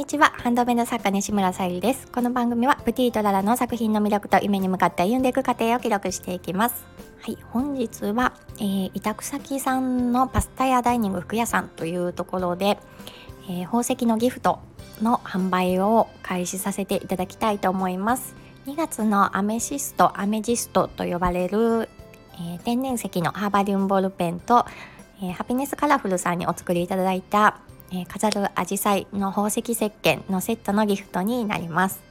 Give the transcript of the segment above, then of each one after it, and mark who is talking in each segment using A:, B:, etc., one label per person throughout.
A: にちは。ハンドメイド作家西村さゆりです。この番組はプティートララの作品の魅力と夢に向かって歩んでいく過程を記録していきます。はい。本日は、えー、委託先さんのパスタやダイニング服屋さんというところで、えー、宝石のギフトの販売を開始させていただきたいと思います。2月のアメシストアメジストと呼ばれる、えー、天然石のハーバリウムボールペンと、えハピネスカラフルさんにお作りいただいたえ、飾るアジサイの宝石石鹸のセットのギフトになります。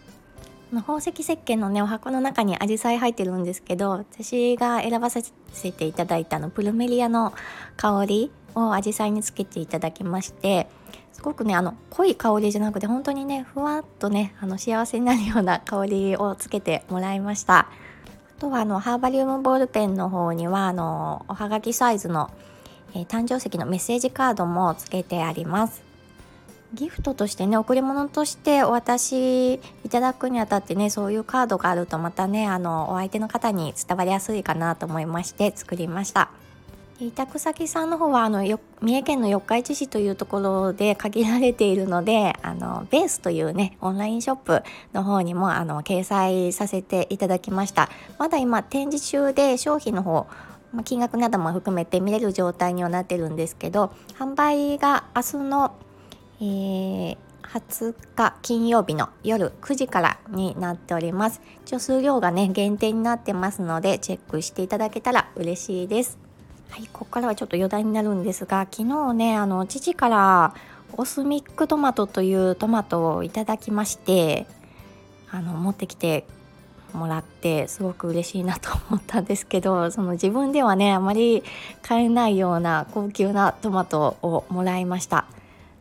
A: 宝石石鹸のねお箱の中にアジサイ入ってるんですけど私が選ばせていただいたのプルメリアの香りをアジサイにつけていただきましてすごくねあの濃い香りじゃなくて本当にねふわっとねあの幸せになるような香りをつけてもらいました。あとはあのハーバリウムボールペンの方にはあのおはがきサイズのえー、誕生石のメッセージカードもつけてあります。ギフトとしてね贈り物としてお渡しいただくにあたってねそういうカードがあるとまたねあのお相手の方に伝わりやすいかなと思いまして作りました。委託先さんの方はあの三重県の四日市市というところで限られているのであのベースというねオンラインショップの方にもあの掲載させていただきました。まだ今展示中で商品の方まあ、金額なども含めて見れる状態にはなってるんですけど販売が明日の、えー、20日金曜日の夜9時からになっております。一応数量がね限定になってますのでチェックしていただけたら嬉しいです。はいここからはちょっと余談になるんですが昨日ねあの父からオスミックトマトというトマトをいただきましてあの持ってきてもらってすごく嬉しいなと思ったんですけど その自分ではねあまり買えないような高級なトマトをもらいました。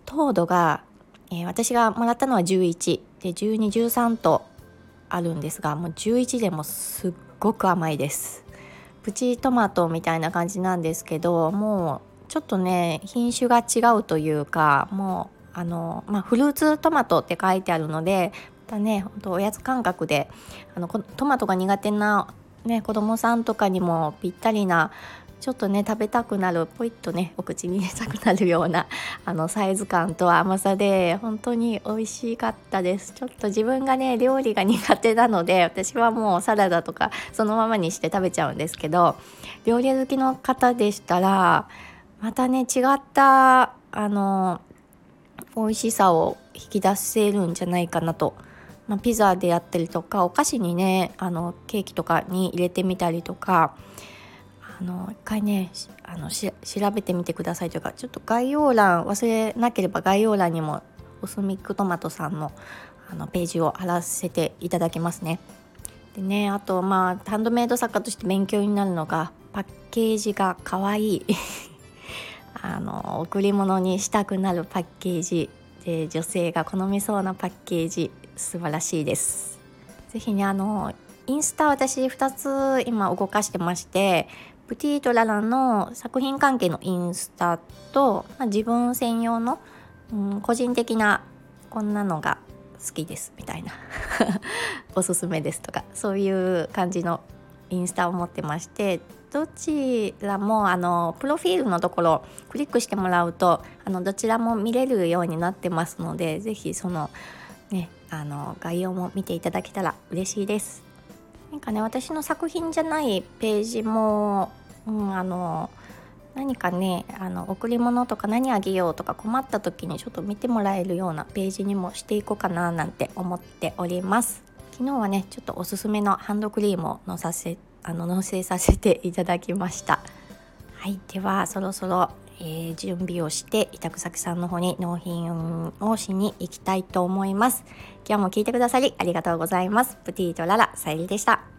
A: 糖度が、えー、私がもらったのは11で1213とあるんですがもう11でもすっごく甘いです。プチトマトみたいな感じなんですけどもうちょっとね品種が違うというかもうあの、まあ、フルーツトマトって書いてあるのでたね本当おやつ感覚であのトマトが苦手な、ね、子供さんとかにもぴったりなちょっとね食べたくなるポイッとねお口に入れたくなるようなあのサイズ感と甘さで本当に美味しかったです。ちょっと自分がね料理が苦手なので私はもうサラダとかそのままにして食べちゃうんですけど料理好きの方でしたらまたね違ったあの美味しさを引き出せるんじゃないかなとまあ、ピザであったりとかお菓子にねあのケーキとかに入れてみたりとかあの一回ねあの調べてみてくださいというかちょっと概要欄忘れなければ概要欄にもオスミックトマトさんのあのページを貼らせていただきますね。でねあとまあハンドメイド作家として勉強になるのがパッケージが可愛い あの贈り物にしたくなるパッケージで女性が好みそうなパッケージ素晴らしいです。是非ねあのインスタ私2つ今動かしてましてプティートララの作品関係のインスタと、まあ、自分専用の、うん、個人的なこんなのが好きですみたいな おすすめですとかそういう感じのインスタを持ってましてどちらもあのプロフィールのところクリックしてもらうとあのどちらも見れるようになってますので是非そのねあの概要も見ていただけたら嬉しいです。なんかね私の作品じゃないページも、うん、あの何かねあの贈り物とか何あげようとか困った時にちょっと見てもらえるようなページにもしていこうかななんて思っております。昨日はねちょっとおすすめのハンドクリームをのさせあの納製させていただきました。はいではそろそろえー、準備をして委託先さんの方に納品をしに行きたいと思います。今日も聞いてくださりありがとうございます。プティとララさゆりでした。